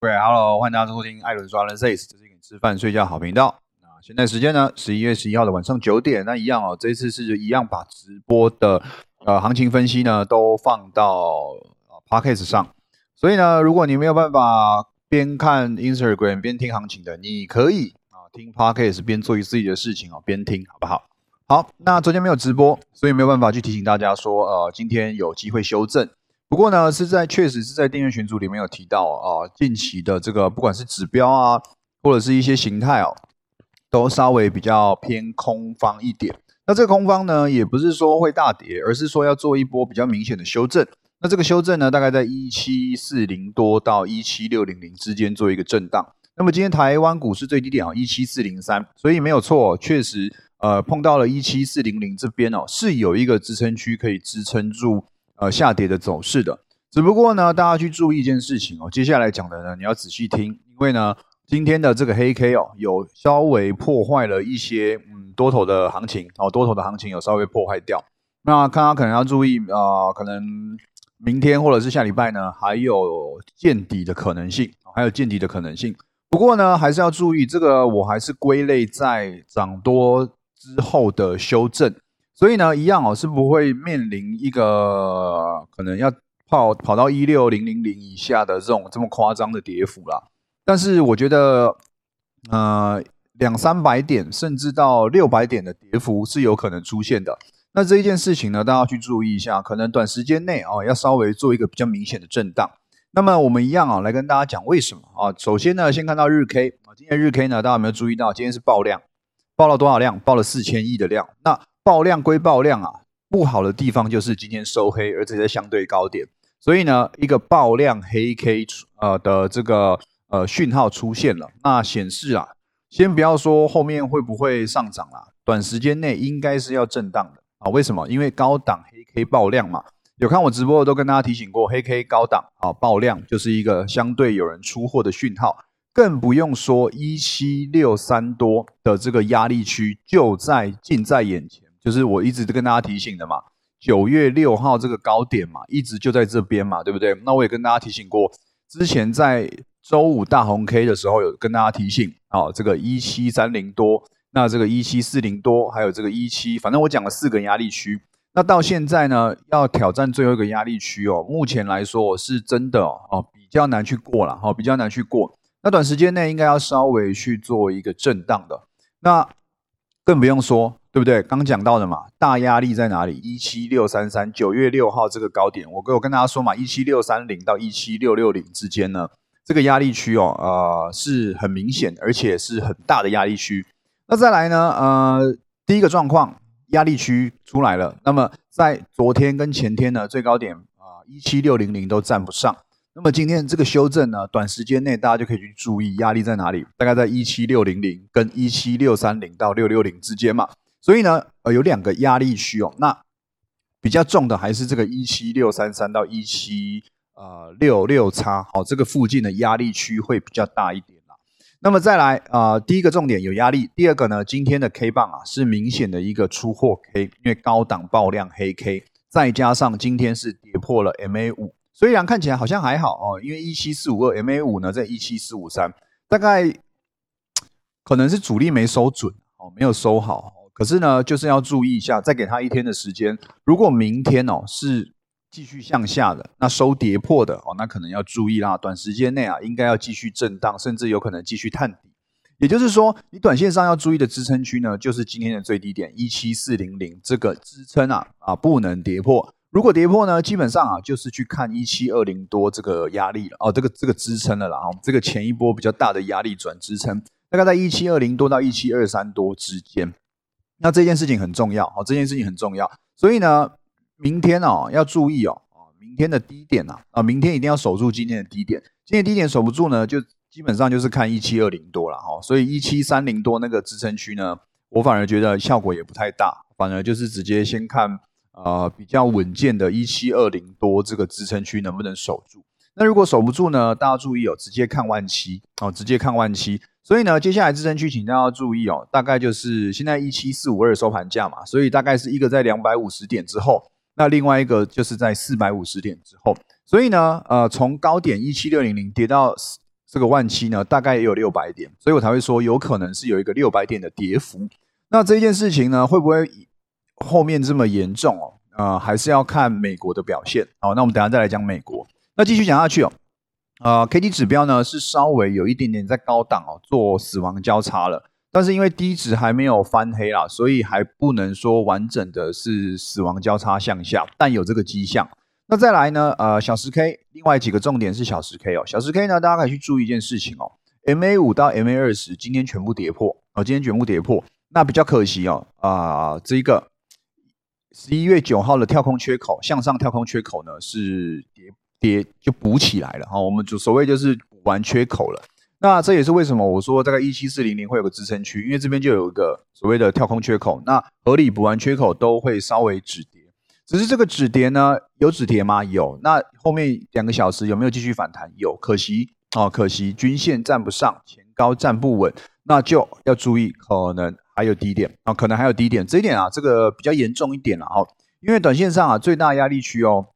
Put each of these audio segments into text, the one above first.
喂 Hello，欢迎大家收听艾伦抓人 says，这是一个吃饭睡觉好频道。那现在时间呢，十一月十一号的晚上九点。那一样哦，这次是一样把直播的呃行情分析呢都放到啊 podcast 上。所以呢，如果你没有办法边看 Instagram 边听行情的，你可以啊听 podcast 边做自己的事情哦，边听好不好？好，那昨天没有直播，所以没有办法去提醒大家说，呃，今天有机会修正。不过呢，是在确实是在订阅群组里面有提到啊，近期的这个不管是指标啊，或者是一些形态哦，都稍微比较偏空方一点。那这个空方呢，也不是说会大跌，而是说要做一波比较明显的修正。那这个修正呢，大概在一七四零多到一七六零零之间做一个震荡。那么今天台湾股市最低点啊，一七四零三，所以没有错，确实呃碰到了一七四零零这边哦，是有一个支撑区可以支撑住。呃，下跌的走势的，只不过呢，大家去注意一件事情哦。接下来讲的呢，你要仔细听，因为呢，今天的这个黑 K 哦，有稍微破坏了一些嗯多头的行情哦，多头的行情有稍微破坏掉。那大家可能要注意啊，可能明天或者是下礼拜呢，还有见底的可能性，还有见底的可能性。不过呢，还是要注意这个，我还是归类在涨多之后的修正。所以呢，一样哦，是不会面临一个可能要跑跑到一六零零零以下的这种这么夸张的跌幅啦。但是我觉得，呃，两三百点甚至到六百点的跌幅是有可能出现的。那这一件事情呢，大家去注意一下，可能短时间内哦，要稍微做一个比较明显的震荡。那么我们一样啊，来跟大家讲为什么啊？首先呢，先看到日 K 啊，今天日 K 呢，大家有没有注意到？今天是爆量，爆了多少量？爆了四千亿的量。那爆量归爆量啊，不好的地方就是今天收黑，而且在相对高点，所以呢，一个爆量黑 K 呃的这个呃讯号出现了，那显示啊，先不要说后面会不会上涨啦，短时间内应该是要震荡的啊。为什么？因为高档黑 K 爆量嘛，有看我直播的都跟大家提醒过，黑 K 高档啊爆量就是一个相对有人出货的讯号，更不用说一七六三多的这个压力区就在近在眼前。就是我一直都跟大家提醒的嘛，九月六号这个高点嘛，一直就在这边嘛，对不对？那我也跟大家提醒过，之前在周五大红 K 的时候有跟大家提醒，啊，这个一七三零多，那这个一七四零多，还有这个一七，反正我讲了四个压力区。那到现在呢，要挑战最后一个压力区哦，目前来说我是真的哦，比较难去过了，哈，比较难去过。那短时间内应该要稍微去做一个震荡的，那更不用说。对不对？刚讲到的嘛，大压力在哪里？一七六三三，九月六号这个高点，我跟我跟大家说嘛，一七六三零到一七六六零之间呢，这个压力区哦，呃，是很明显，而且是很大的压力区。那再来呢，呃，第一个状况，压力区出来了。那么在昨天跟前天呢，最高点啊，一七六零零都站不上。那么今天这个修正呢，短时间内大家就可以去注意压力在哪里，大概在一七六零零跟一七六三零到六六零之间嘛。所以呢，呃，有两个压力区哦。那比较重的还是这个一七六三三到一七呃六六叉，好，这个附近的压力区会比较大一点啦。那么再来啊，第一个重点有压力，第二个呢，今天的 K 棒啊是明显的一个出货 K，因为高档爆量黑 K，再加上今天是跌破了 MA 五，虽然看起来好像还好哦，因为一七四五二 MA 五呢在一七四五三，大概可能是主力没收准哦，没有收好。可是呢，就是要注意一下，再给他一天的时间。如果明天哦是继续向下的，那收跌破的哦，那可能要注意啦。短时间内啊，应该要继续震荡，甚至有可能继续探底。也就是说，你短线上要注意的支撑区呢，就是今天的最低点一七四零零这个支撑啊啊，不能跌破。如果跌破呢，基本上啊就是去看一七二零多这个压力了哦，这个这个支撑了啦哦，这个前一波比较大的压力转支撑，大概在一七二零多到一七二三多之间。那这件事情很重要哦，这件事情很重要，所以呢，明天哦要注意哦，啊，明天的低点呐，啊，明天一定要守住今天的低点，今天低点守不住呢，就基本上就是看一七二零多了哈，所以一七三零多那个支撑区呢，我反而觉得效果也不太大，反而就是直接先看呃比较稳健的一七二零多这个支撑区能不能守住。那如果守不住呢？大家注意哦，直接看万七哦，直接看万七。所以呢，接下来支撑区，请大家要注意哦，大概就是现在一七四五二收盘价嘛，所以大概是一个在两百五十点之后，那另外一个就是在四百五十点之后。所以呢，呃，从高点一七六零零跌到这个万七呢，大概也有六百点，所以我才会说有可能是有一个六百点的跌幅。那这件事情呢，会不会后面这么严重哦？呃，还是要看美国的表现。好，那我们等下再来讲美国。那继续讲下去哦。呃，K D 指标呢是稍微有一点点在高档哦，做死亡交叉了。但是因为低值还没有翻黑啦，所以还不能说完整的是死亡交叉向下，但有这个迹象。那再来呢？呃，小十 K，另外几个重点是小十 K 哦。小十 K 呢，大家可以去注意一件事情哦。MA 五到 MA 二十今天全部跌破哦，今天全部跌破。那比较可惜哦，啊，这一个十一月九号的跳空缺口，向上跳空缺口呢是跌跌就补起来了哈。我们就所谓就是补完缺口了。那这也是为什么我说大概一七四零零会有个支撑区，因为这边就有一个所谓的跳空缺口，那合理补完缺口都会稍微止跌。只是这个止跌呢，有止跌吗？有。那后面两个小时有没有继续反弹？有。可惜哦，可惜均线站不上，前高站不稳，那就要注意，可能还有低点啊，可能还有低点。这一点啊，这个比较严重一点了哦，因为短线上啊，最大压力区哦，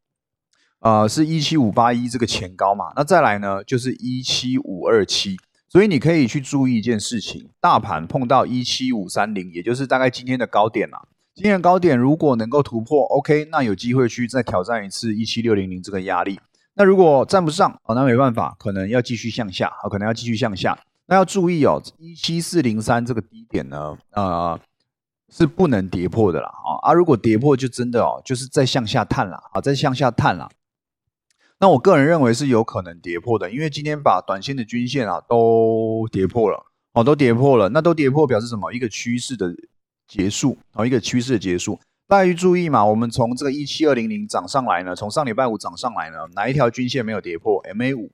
呃，是一七五八一这个前高嘛。那再来呢，就是一七五二七，所以你可以去注意一件事情，大盘碰到一七五三零，也就是大概今天的高点啦。今天的高点如果能够突破，OK，那有机会去再挑战一次一七六零零这个压力。那如果站不上，哦，那没办法，可能要继续向下，啊，可能要继续向下。那要注意哦，一七四零三这个低点呢，呃，是不能跌破的啦，啊啊，如果跌破就真的哦，就是再向下探了，啊，再向下探了。那我个人认为是有可能跌破的，因为今天把短线的均线啊都跌破了，哦，都跌破了，那都跌破表示什么？一个趋势的。结束，哦一个趋势的结束，大家注意嘛。我们从这个一七二零零涨上来呢，从上礼拜五涨上来呢，哪一条均线没有跌破？MA 五。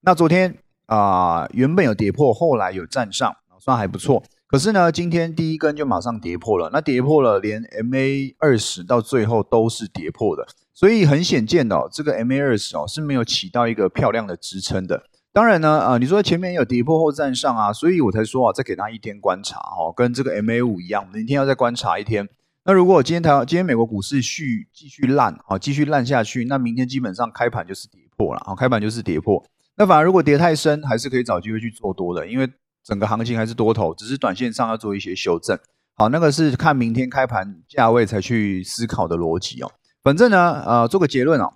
那昨天啊，原本有跌破，后来有站上，算还不错。可是呢，今天第一根就马上跌破了。那跌破了，连 MA 二十到最后都是跌破的。所以很显见的，这个 MA 二十哦是没有起到一个漂亮的支撑的。当然呢，啊，你说前面有跌破后站上啊，所以我才说啊，再给他一天观察哦，跟这个 MA 五一样，明天要再观察一天。那如果今天台今天美国股市续继续烂啊，继续烂下去，那明天基本上开盘就是跌破了啊，开盘就是跌破。那反而如果跌太深，还是可以找机会去做多的，因为整个行情还是多头，只是短线上要做一些修正。好，那个是看明天开盘价位才去思考的逻辑哦。反正呢，呃，做个结论哦。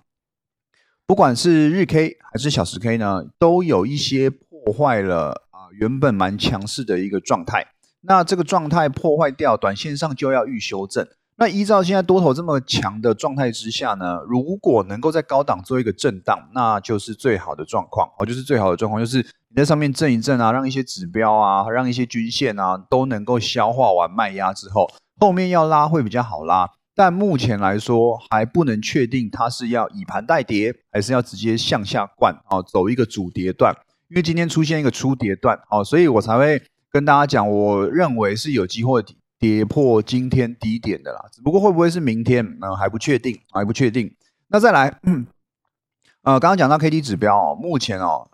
不管是日 K 还是小时 K 呢，都有一些破坏了啊原本蛮强势的一个状态。那这个状态破坏掉，短线上就要预修正。那依照现在多头这么强的状态之下呢，如果能够在高档做一个震荡，那就是最好的状况哦，就是最好的状况，就是你在上面震一震啊，让一些指标啊，让一些均线啊都能够消化完卖压之后，后面要拉会比较好拉。但目前来说还不能确定它是要以盘带跌，还是要直接向下灌啊，走一个主跌段。因为今天出现一个初跌段，哦，所以我才会跟大家讲，我认为是有机会跌破今天低点的啦。只不过会不会是明天，嗯，还不确定，还不确定。那再来，呃，刚刚讲到 K D 指标哦，目前哦，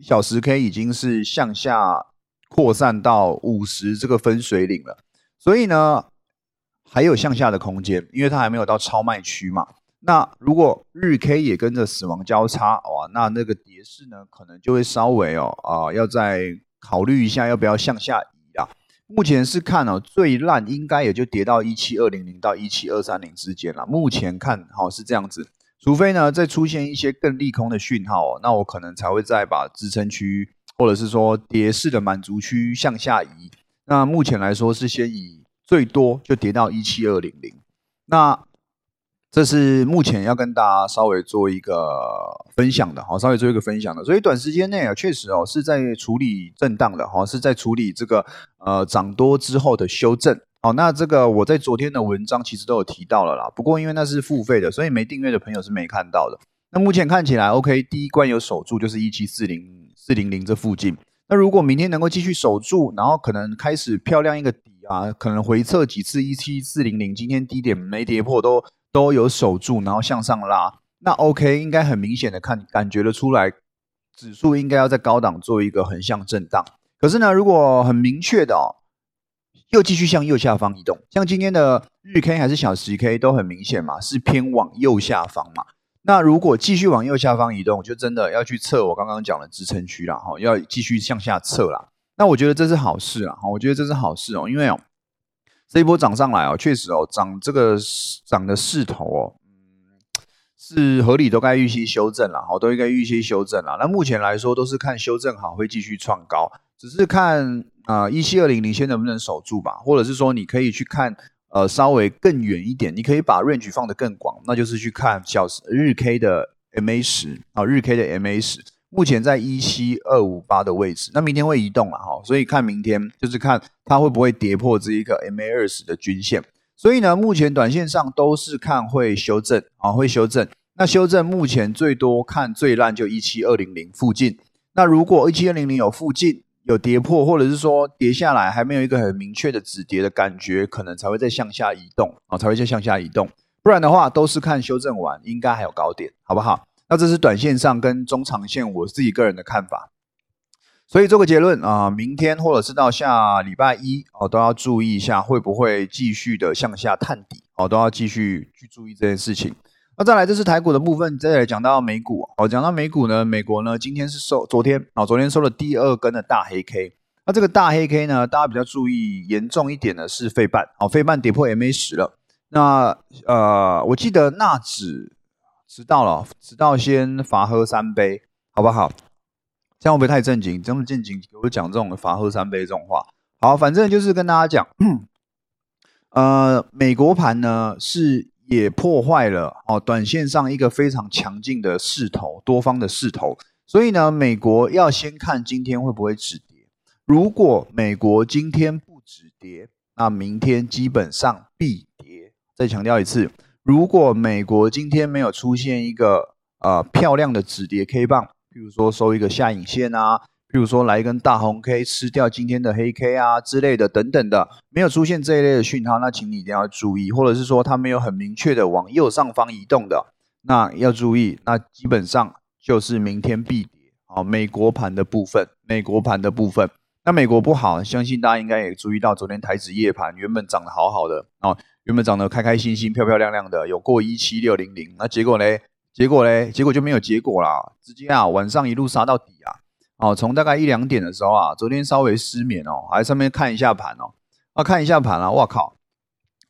小时 K 已经是向下扩散到五十这个分水岭了，所以呢。还有向下的空间，因为它还没有到超卖区嘛。那如果日 K 也跟着死亡交叉，哇，那那个跌势呢，可能就会稍微哦啊，要再考虑一下要不要向下。目前是看哦，最烂应该也就跌到一七二零零到一七二三零之间了。目前看好是这样子，除非呢再出现一些更利空的讯号，那我可能才会再把支撑区或者是说跌势的满足区向下移。那目前来说是先以。最多就跌到一七二零零，那这是目前要跟大家稍微做一个分享的，好，稍微做一个分享的。所以短时间内啊，确实哦是在处理震荡的，哈，是在处理这个呃涨多之后的修正。好，那这个我在昨天的文章其实都有提到了啦，不过因为那是付费的，所以没订阅的朋友是没看到的。那目前看起来，OK，第一关有守住，就是一七四零四零零这附近。那如果明天能够继续守住，然后可能开始漂亮一个底啊，可能回撤几次一七四零零，今天低点没跌破，都都有守住，然后向上拉，那 OK，应该很明显的看感觉得出来，指数应该要在高档做一个横向震荡。可是呢，如果很明确的哦，又继续向右下方移动，像今天的日 K 还是小时 K 都很明显嘛，是偏往右下方嘛。那如果继续往右下方移动，就真的要去测我刚刚讲的支撑区了哈，要继续向下测了。那我觉得这是好事啊，我觉得这是好事哦，因为哦，这一波涨上来哦，确实哦，涨这个涨的势头哦，嗯，是合理都该预期修正了，好，都应该预期修正了。那目前来说都是看修正好会继续创高，只是看啊一七二零零先能不能守住吧，或者是说你可以去看呃稍微更远一点，你可以把 range 放得更广，那就是去看小时日 K 的 MA 十啊，日 K 的 MA 十。目前在一七二五八的位置，那明天会移动了哈，所以看明天就是看它会不会跌破这一个 MA 二十的均线。所以呢，目前短线上都是看会修正啊，会修正。那修正目前最多看最烂就一七二零零附近。那如果一七二零零有附近有跌破，或者是说跌下来还没有一个很明确的止跌的感觉，可能才会再向下移动啊，才会再向下移动。不然的话，都是看修正完应该还有高点，好不好？那这是短线上跟中长线我自己个人的看法，所以做个结论啊，明天或者是到下礼拜一哦，都要注意一下会不会继续的向下探底哦，都要继续去注意这件事情。那再来，这是台股的部分，再来讲到美股哦，讲到美股呢，美国呢今天是收昨天啊，昨天收了第二根的大黑 K，那这个大黑 K 呢，大家比较注意严重一点的是费半哦，费半跌破 MA 十了。那呃，我记得纳指。迟到了，迟到先罚喝三杯，好不好？这样会不会太正经？这么正经给我讲这种罚喝三杯这种话？好，反正就是跟大家讲，呃，美国盘呢是也破坏了哦，短线上一个非常强劲的势头，多方的势头。所以呢，美国要先看今天会不会止跌。如果美国今天不止跌，那明天基本上必跌。再强调一次。如果美国今天没有出现一个呃漂亮的止跌 K 棒，譬如说收一个下影线啊，譬如说来一根大红 K 吃掉今天的黑 K 啊之类的等等的，没有出现这一类的讯号，那请你一定要注意，或者是说它没有很明确的往右上方移动的，那要注意，那基本上就是明天必跌。好，美国盘的部分，美国盘的部分，那美国不好，相信大家应该也注意到，昨天台指夜盘原本涨得好好的哦。原本长得开开心心、漂漂亮亮的，有过一七六零零，那结果呢？结果呢？结果就没有结果啦，直接啊晚上一路杀到底啊！哦，从大概一两点的时候啊，昨天稍微失眠哦，还上面看一下盘哦，啊看一下盘啊，我靠，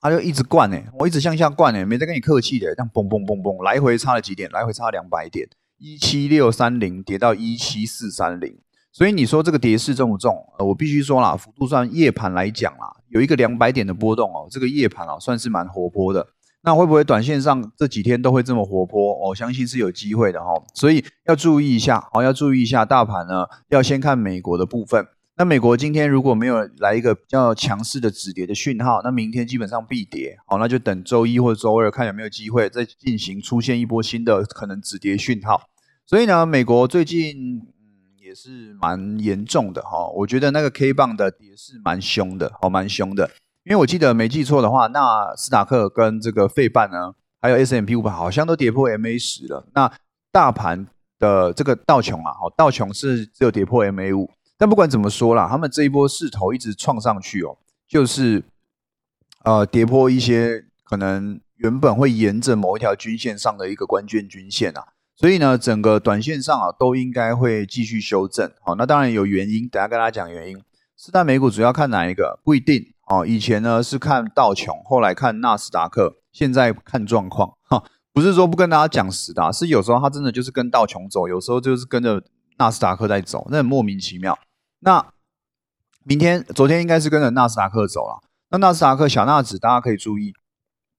他就一直灌呢，我一直向下灌呢，没在跟你客气的，这样嘣嘣嘣嘣，来回差了几点？来回差两百点，一七六三零跌到一七四三零。所以你说这个跌势重不重？呃，我必须说啦，幅度算夜盘来讲啦，有一个两百点的波动哦，这个夜盘啊算是蛮活泼的。那会不会短线上这几天都会这么活泼？我相信是有机会的哈。所以要注意一下，哦，要注意一下大盘呢，要先看美国的部分。那美国今天如果没有来一个比较强势的止跌的讯号，那明天基本上必跌。好，那就等周一或者周二看有没有机会再进行出现一波新的可能止跌讯号。所以呢，美国最近。是蛮严重的哈，我觉得那个 K 棒的跌势蛮凶的，哦，蛮凶的。因为我记得没记错的话，那斯达克跟这个费半呢，还有 S M P 五百好像都跌破 M A 十了。那大盘的这个道琼啊，哦，道琼是只有跌破 M A 五。但不管怎么说啦，他们这一波势头一直创上去哦，就是呃跌破一些可能原本会沿着某一条均线上的一个关键均线啊。所以呢，整个短线上啊，都应该会继续修正。好，那当然有原因，等下跟大家讲原因。四大美股主要看哪一个？不一定哦。以前呢是看道琼，后来看纳斯达克，现在看状况。哈，不是说不跟大家讲实的，是有时候它真的就是跟道琼走，有时候就是跟着纳斯达克在走，那很莫名其妙。那明天、昨天应该是跟着纳斯达克走了。那纳斯达克小纳指，大家可以注意，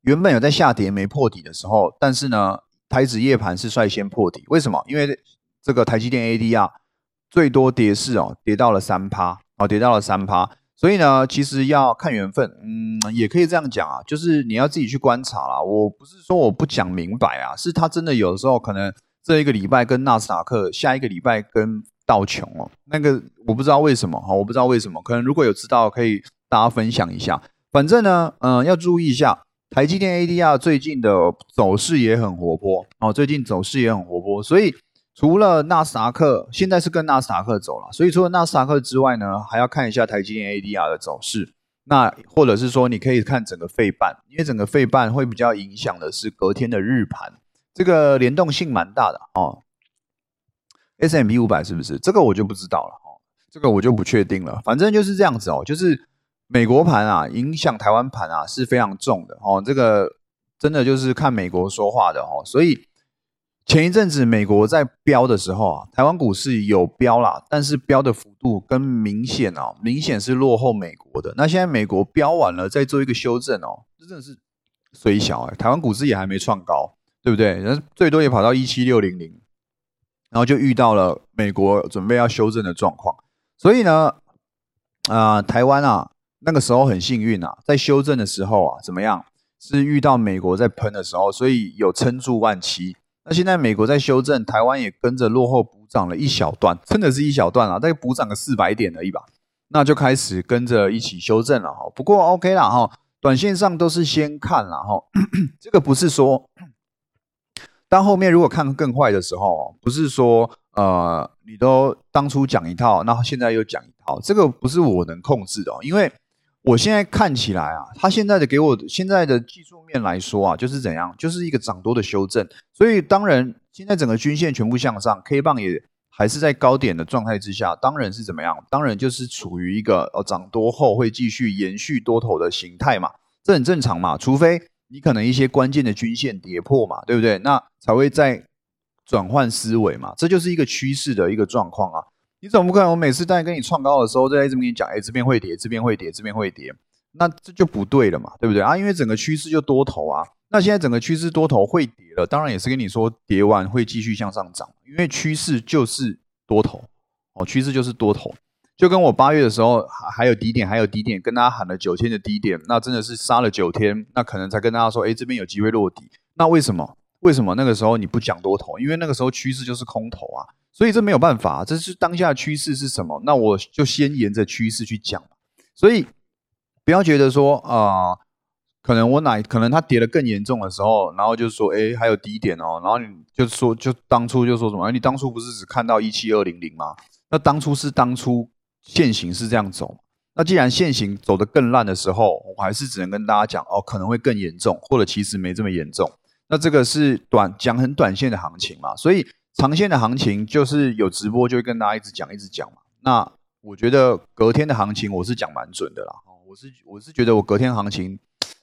原本有在下跌没破底的时候，但是呢。台指夜盘是率先破底，为什么？因为这个台积电 ADR 最多跌势哦，跌到了三趴哦，跌到了三趴。所以呢，其实要看缘分，嗯，也可以这样讲啊，就是你要自己去观察啦。我不是说我不讲明白啊，是他真的有的时候可能这一个礼拜跟纳斯达克，下一个礼拜跟道琼哦，那个我不知道为什么哈，我不知道为什么，可能如果有知道可以大家分享一下。反正呢，嗯，要注意一下。台积电 ADR 最近的走势也很活泼哦，最近走势也很活泼，所以除了纳斯达克，现在是跟纳斯达克走了，所以除了纳斯达克之外呢，还要看一下台积电 ADR 的走势。那或者是说，你可以看整个费半，因为整个费半会比较影响的是隔天的日盘，这个联动性蛮大的哦。S M P 五百是不是？这个我就不知道了哦，这个我就不确定了。反正就是这样子哦，就是美国盘啊，影响台湾盘啊是非常重的哦。这个真的就是看美国说话的哦。所以前一阵子美国在飙的时候啊，台湾股市有飙啦，但是飙的幅度跟明显哦，明显是落后美国的。那现在美国飙完了，再做一个修正哦，这真的是虽小哎，台湾股市也还没创高，对不对？那最多也跑到一七六零零。然后就遇到了美国准备要修正的状况，所以呢，啊，台湾啊，那个时候很幸运啊，在修正的时候啊，怎么样？是遇到美国在喷的时候，所以有撑住万七。那现在美国在修正，台湾也跟着落后补涨了一小段，真的是一小段啊，大概补涨个四百点而已吧。那就开始跟着一起修正了哈。不过 OK 啦哈，短线上都是先看了哈，这个不是说。当后面如果看更坏的时候，不是说呃你都当初讲一套，那现在又讲一套，这个不是我能控制的。因为我现在看起来啊，他现在的给我现在的技术面来说啊，就是怎样，就是一个涨多的修正。所以当然现在整个均线全部向上，K 棒也还是在高点的状态之下，当然是怎么样？当然就是处于一个呃涨多后会继续延续多头的形态嘛，这很正常嘛，除非。你可能一些关键的均线跌破嘛，对不对？那才会再转换思维嘛，这就是一个趋势的一个状况啊。你怎么不可能？我每次在跟你创高的时候，在这边跟你讲，哎，这边会跌，这边会跌，这边会跌，那这就不对了嘛，对不对啊？因为整个趋势就多头啊。那现在整个趋势多头会跌了，当然也是跟你说跌完会继续向上涨，因为趋势就是多头哦，趋势就是多头。就跟我八月的时候还还有低点，还有低点，跟大家喊了九天的低点，那真的是杀了九天，那可能才跟大家说，哎，这边有机会落底。那为什么？为什么那个时候你不讲多头？因为那个时候趋势就是空头啊，所以这没有办法，这是当下趋势是什么？那我就先沿着趋势去讲。所以不要觉得说啊，可能我哪可能它跌得更严重的时候，然后就说，哎，还有低点哦，然后你就说，就当初就说什么？你当初不是只看到一七二零零吗？那当初是当初。现行是这样走，那既然现行走得更烂的时候，我还是只能跟大家讲哦，可能会更严重，或者其实没这么严重。那这个是短讲很短线的行情嘛，所以长线的行情就是有直播就会跟大家一直讲一直讲嘛。那我觉得隔天的行情我是讲蛮准的啦，我是我是觉得我隔天行情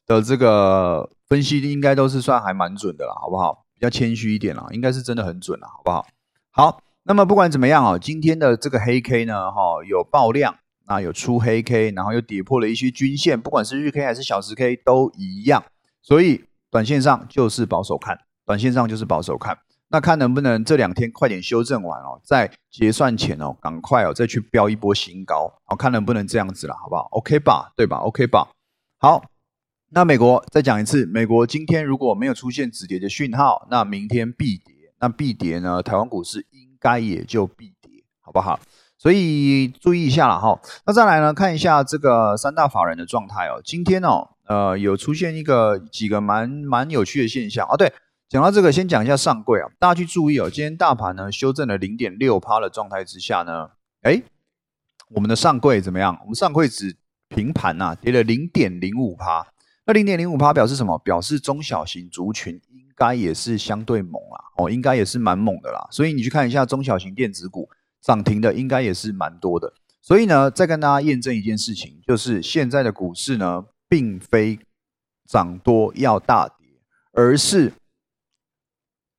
的这个分析应该都是算还蛮准的啦，好不好？比较谦虚一点啦，应该是真的很准啦，好不好？好。那么不管怎么样啊，今天的这个黑 K 呢，哈，有爆量，那有出黑 K，然后又跌破了一些均线，不管是日 K 还是小时 K 都一样，所以短线上就是保守看，短线上就是保守看，那看能不能这两天快点修正完哦，在结算前哦，赶快哦再去飙一波新高，好看能不能这样子了，好不好？OK 吧，对吧？OK 吧。好，那美国再讲一次，美国今天如果没有出现止跌的讯号，那明天必跌，那必跌呢，台湾股市应。该也就必跌，好不好？所以注意一下了哈。那再来呢，看一下这个三大法人的状态哦。今天哦，呃，有出现一个几个蛮蛮有趣的现象啊。对，讲到这个，先讲一下上柜啊，大家去注意哦。今天大盘呢修正了零点六趴的状态之下呢，哎，我们的上柜怎么样？我们上柜只平盘呐，跌了零点零五趴。那零点零五趴表示什么？表示中小型族群应。该也是相对猛啦，哦，应该也是蛮猛的啦，所以你去看一下中小型电子股涨停的，应该也是蛮多的。所以呢，再跟大家验证一件事情，就是现在的股市呢，并非涨多要大跌，而是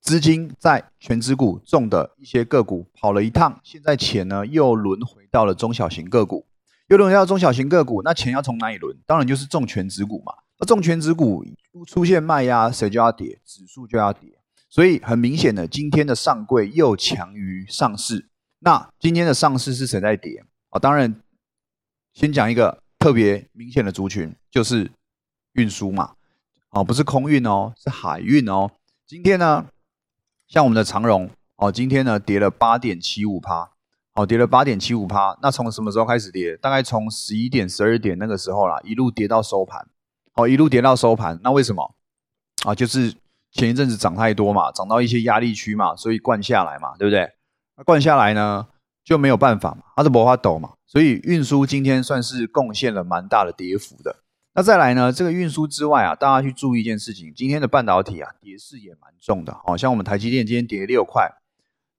资金在全指股中的一些个股跑了一趟，现在钱呢又轮回到了中小型个股，又轮回到中小型个股，那钱要从哪里轮？当然就是中全指股嘛。那重全指股出现卖压，谁就要跌，指数就要跌。所以很明显的，今天的上柜又强于上市。那今天的上市是谁在跌啊？当然，先讲一个特别明显的族群，就是运输嘛。哦，不是空运哦，是海运哦。今天呢，像我们的长荣哦，今天呢跌了八点七五趴，哦，跌了八点七五趴。那从什么时候开始跌？大概从十一点、十二点那个时候啦，一路跌到收盘。哦，一路跌到收盘，那为什么？啊，就是前一阵子涨太多嘛，涨到一些压力区嘛，所以灌下来嘛，对不对？那灌下来呢，就没有办法嘛，它是无法抖嘛，所以运输今天算是贡献了蛮大的跌幅的。那再来呢，这个运输之外啊，大家去注意一件事情，今天的半导体啊，跌势也蛮重的，好像我们台积电今天跌六块，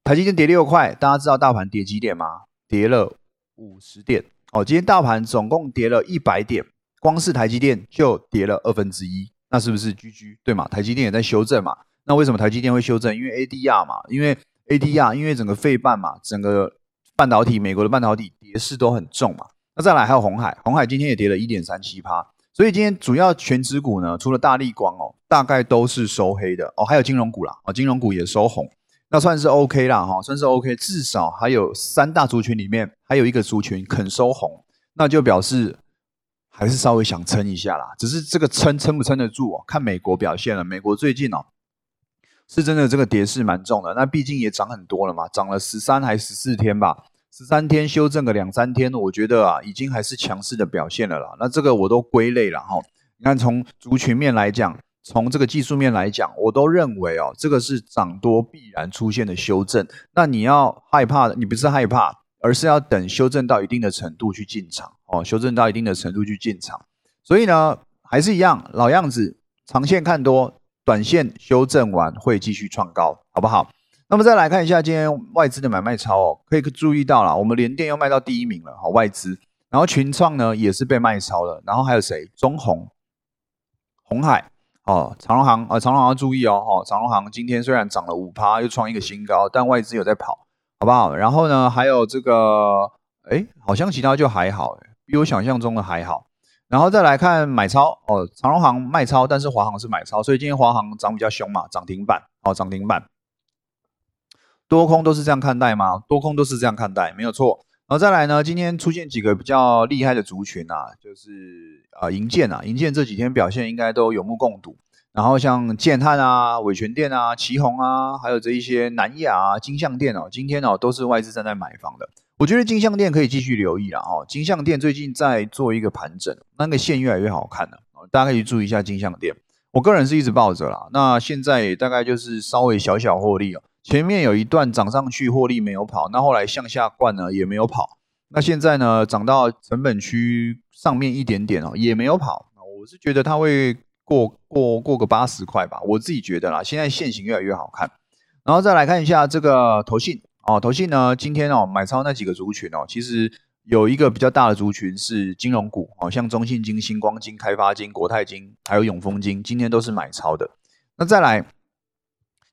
台积电跌六块，大家知道大盘跌几点吗？跌了五十点，哦，今天大盘总共跌了一百点，光是台积电就跌了二分之一，那是不是 GG 对吗？台积电也在修正嘛，那为什么台积电会修正？因为 ADR 嘛，因为 ADR，因为整个费半嘛，整个半导体，美国的半导体跌势都很重嘛。那再来还有红海，红海今天也跌了一点三七趴，所以今天主要全指股呢，除了大力光哦，大概都是收黑的哦，还有金融股啦，哦，金融股也收红，那算是 OK 啦哈，算是 OK，至少还有三大族群里面还有一个族群肯收红，那就表示还是稍微想撑一下啦，只是这个撑撑不撑得住哦，看美国表现了，美国最近哦。是真的，这个跌势蛮重的。那毕竟也涨很多了嘛，涨了十三还十四天吧，十三天修正个两三天，我觉得啊，已经还是强势的表现了啦。那这个我都归类了哈。你看，从族群面来讲，从这个技术面来讲，我都认为哦，这个是涨多必然出现的修正。那你要害怕，你不是害怕，而是要等修正到一定的程度去进场哦，修正到一定的程度去进场。所以呢，还是一样老样子，长线看多。短线修正完会继续创高，好不好？那么再来看一下今天外资的买卖超哦，可以注意到了，我们联电又卖到第一名了，好外资。然后群创呢也是被卖超了，然后还有谁？中红、红海哦，长隆行啊，长隆行要注意哦，哈，长隆行今天虽然涨了五趴，又创一个新高，但外资有在跑，好不好？然后呢，还有这个，哎，好像其他就还好，比我想象中的还好。然后再来看买超哦，长隆行卖超，但是华航是买超，所以今天华航涨比较凶嘛，涨停板哦，涨停板。多空都是这样看待吗？多空都是这样看待，没有错。然后再来呢，今天出现几个比较厉害的族群啊，就是啊银建啊，银建这几天表现应该都有目共睹。然后像建汉啊、伟全电啊、旗宏啊，还有这一些南亚啊、金象店哦，今天哦都是外资正在买房的。我觉得金象店可以继续留意了哦。金象店最近在做一个盘整，那个线越来越好看了大家可以注意一下金象店。我个人是一直抱着啦，那现在大概就是稍微小小获利哦。前面有一段涨上去获利没有跑，那后来向下灌呢也没有跑。那现在呢涨到成本区上面一点点哦，也没有跑。我是觉得它会过过过个八十块吧，我自己觉得啦。现在线型越来越好看，然后再来看一下这个投信。哦，投信呢，今天哦买超那几个族群哦，其实有一个比较大的族群是金融股哦，像中信金、星光金、开发金、国泰金，还有永丰金，今天都是买超的。那再来，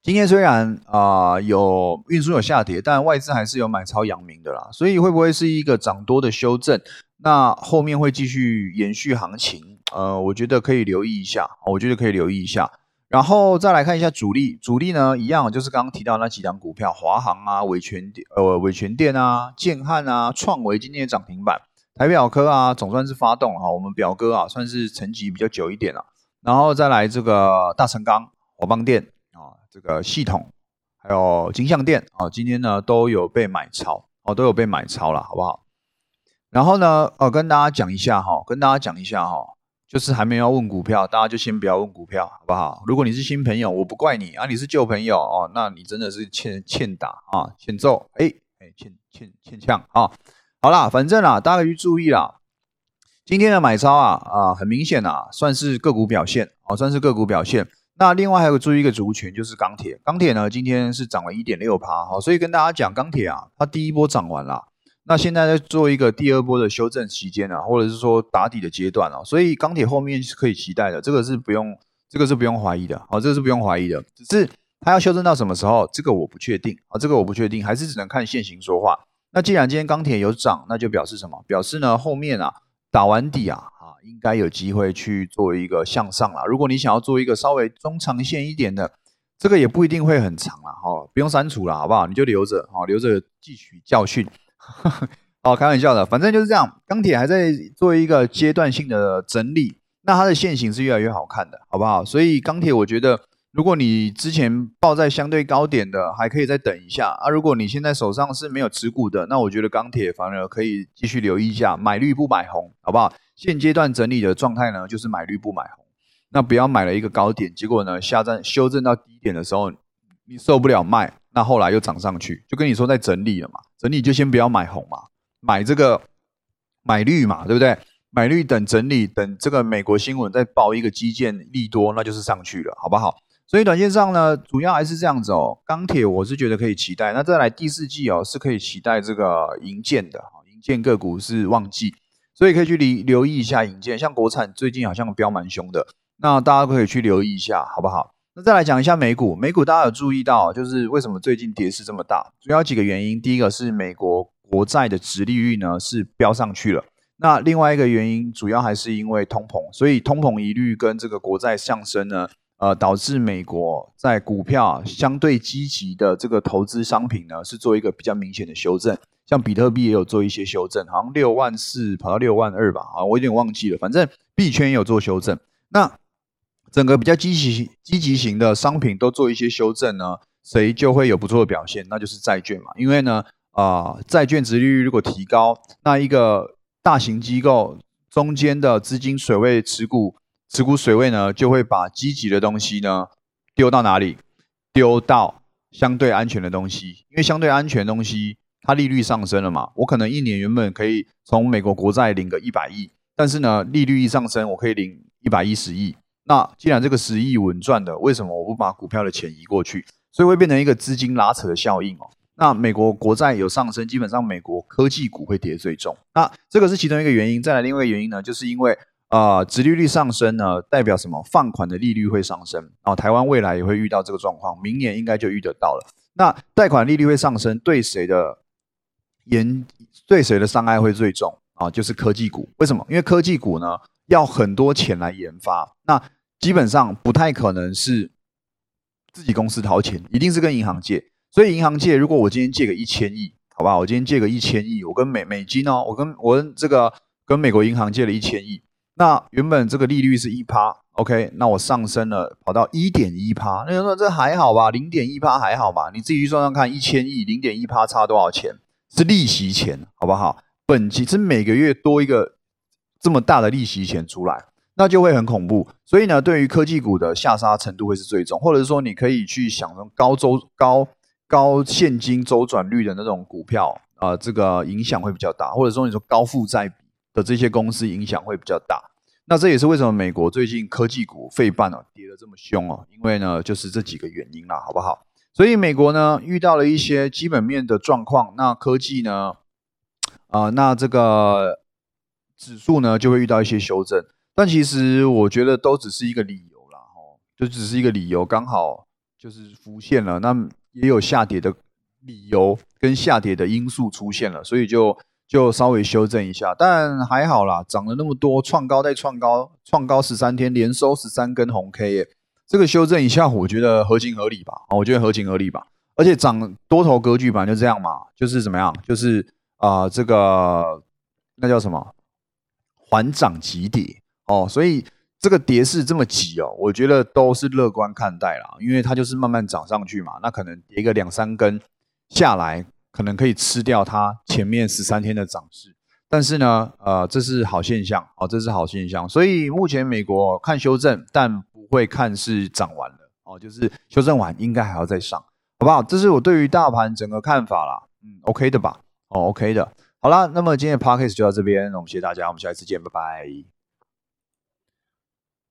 今天虽然啊有运输有下跌，但外资还是有买超阳明的啦，所以会不会是一个涨多的修正？那后面会继续延续行情？呃，我觉得可以留意一下，我觉得可以留意一下。然后再来看一下主力，主力呢一样，就是刚刚提到那几档股票，华航啊、伟全电、呃伟全电啊、建汉啊、创维今天涨停板，台表科啊总算是发动哈，我们表哥啊算是沉寂比较久一点了。然后再来这个大成钢、华邦电啊，这个系统还有金相电啊，今天呢都有被买超哦，都有被买超了，好不好？然后呢，呃，跟大家讲一下哈，跟大家讲一下哈。就是还没有问股票，大家就先不要问股票，好不好？如果你是新朋友，我不怪你啊，你是旧朋友哦，那你真的是欠欠打啊，欠揍，哎哎，欠欠欠呛啊！好啦，反正啊，大家去注意啦。今天的买超啊啊，很明显啊，算是个股表现哦，算是个股表现。那另外还有注意一个族群，就是钢铁。钢铁呢，今天是涨了一点六趴，好，所以跟大家讲，钢铁啊，它第一波涨完了。那现在在做一个第二波的修正期间啊，或者是说打底的阶段啊，所以钢铁后面是可以期待的，这个是不用，这个是不用怀疑的，好，这个是不用怀疑的，只是它要修正到什么时候，这个我不确定啊，这个我不确定，还是只能看现行说话。那既然今天钢铁有涨，那就表示什么？表示呢后面啊打完底，啊应该有机会去做一个向上了。如果你想要做一个稍微中长线一点的，这个也不一定会很长了，哈，不用删除了，好不好？你就留着，好，留着汲取教训。哦，开玩笑的，反正就是这样。钢铁还在做一个阶段性的整理，那它的线型是越来越好看的，好不好？所以钢铁，我觉得如果你之前报在相对高点的，还可以再等一下啊。如果你现在手上是没有持股的，那我觉得钢铁反而可以继续留意一下，买绿不买红，好不好？现阶段整理的状态呢，就是买绿不买红。那不要买了一个高点，结果呢下站修正到低点的时候，你受不了卖。那后来又涨上去，就跟你说在整理了嘛，整理就先不要买红嘛，买这个买绿嘛，对不对？买绿等整理，等这个美国新闻再报一个基建利多，那就是上去了，好不好？所以短线上呢，主要还是这样子哦。钢铁我是觉得可以期待，那再来第四季哦，是可以期待这个银建的，银建个股是旺季，所以可以去留留意一下引荐，像国产最近好像飙蛮凶的，那大家可以去留意一下，好不好？那再来讲一下美股，美股大家有注意到，就是为什么最近跌势这么大？主要几个原因，第一个是美国国债的殖利率呢是飙上去了，那另外一个原因主要还是因为通膨，所以通膨疑虑跟这个国债上升呢，呃，导致美国在股票相对积极的这个投资商品呢是做一个比较明显的修正，像比特币也有做一些修正，好像六万四跑到六万二吧，啊，我有点忘记了，反正币圈也有做修正，那。整个比较积极积极型的商品都做一些修正呢，谁就会有不错的表现？那就是债券嘛。因为呢，啊，债券值利率如果提高，那一个大型机构中间的资金水位持股持股水位呢，就会把积极的东西呢丢到哪里？丢到相对安全的东西。因为相对安全的东西，它利率上升了嘛。我可能一年原本可以从美国国债领个一百亿，但是呢，利率一上升，我可以领一百一十亿。那既然这个十亿稳赚的，为什么我不把股票的钱移过去？所以会变成一个资金拉扯的效应哦。那美国国债有上升，基本上美国科技股会跌最重。那这个是其中一个原因。再来另外一个原因呢，就是因为啊，殖利率上升呢，代表什么？放款的利率会上升啊。台湾未来也会遇到这个状况，明年应该就遇得到了。那贷款利率会上升，对谁的严对谁的伤害会最重啊？就是科技股。为什么？因为科技股呢？要很多钱来研发，那基本上不太可能是自己公司掏钱，一定是跟银行借。所以银行借，如果我今天借个一千亿，好吧，我今天借个一千亿，我跟美美金哦，我跟我跟这个跟美国银行借了一千亿，那原本这个利率是一趴，OK，那我上升了，跑到一点一趴，那人说这还好吧，零点一趴还好吧？你自己去算算看，一千亿零点一趴差多少钱？是利息钱，好不好？本金是每个月多一个。这么大的利息钱出来，那就会很恐怖。所以呢，对于科技股的下杀程度会是最重，或者是说你可以去想高周高高现金周转率的那种股票啊，这个影响会比较大。或者说你说高负债的这些公司影响会比较大。那这也是为什么美国最近科技股费半哦跌得这么凶哦，因为呢就是这几个原因啦，好不好？所以美国呢遇到了一些基本面的状况，那科技呢啊，那这个。指数呢就会遇到一些修正，但其实我觉得都只是一个理由啦，哦，就只是一个理由，刚好就是浮现了，那也有下跌的理由跟下跌的因素出现了，所以就就稍微修正一下，但还好啦，涨了那么多，创高再创高，创高十三天连收十三根红 K 耶，这个修正一下，我觉得合情合理吧，我觉得合情合理吧，而且涨多头格局本来就这样嘛，就是怎么样，就是啊这个那叫什么？缓涨急跌。哦，所以这个跌势这么急哦，我觉得都是乐观看待啦，因为它就是慢慢涨上去嘛，那可能跌个两三根下来，可能可以吃掉它前面十三天的涨势，但是呢，呃，这是好现象哦，这是好现象，所以目前美国看修正，但会看是涨完了哦，就是修正完应该还要再上，好不好？这是我对于大盘整个看法啦，嗯，OK 的吧？哦，OK 的。好啦，那么今天的 podcast 就到这边，我们谢谢大家，我们下一次见，拜拜。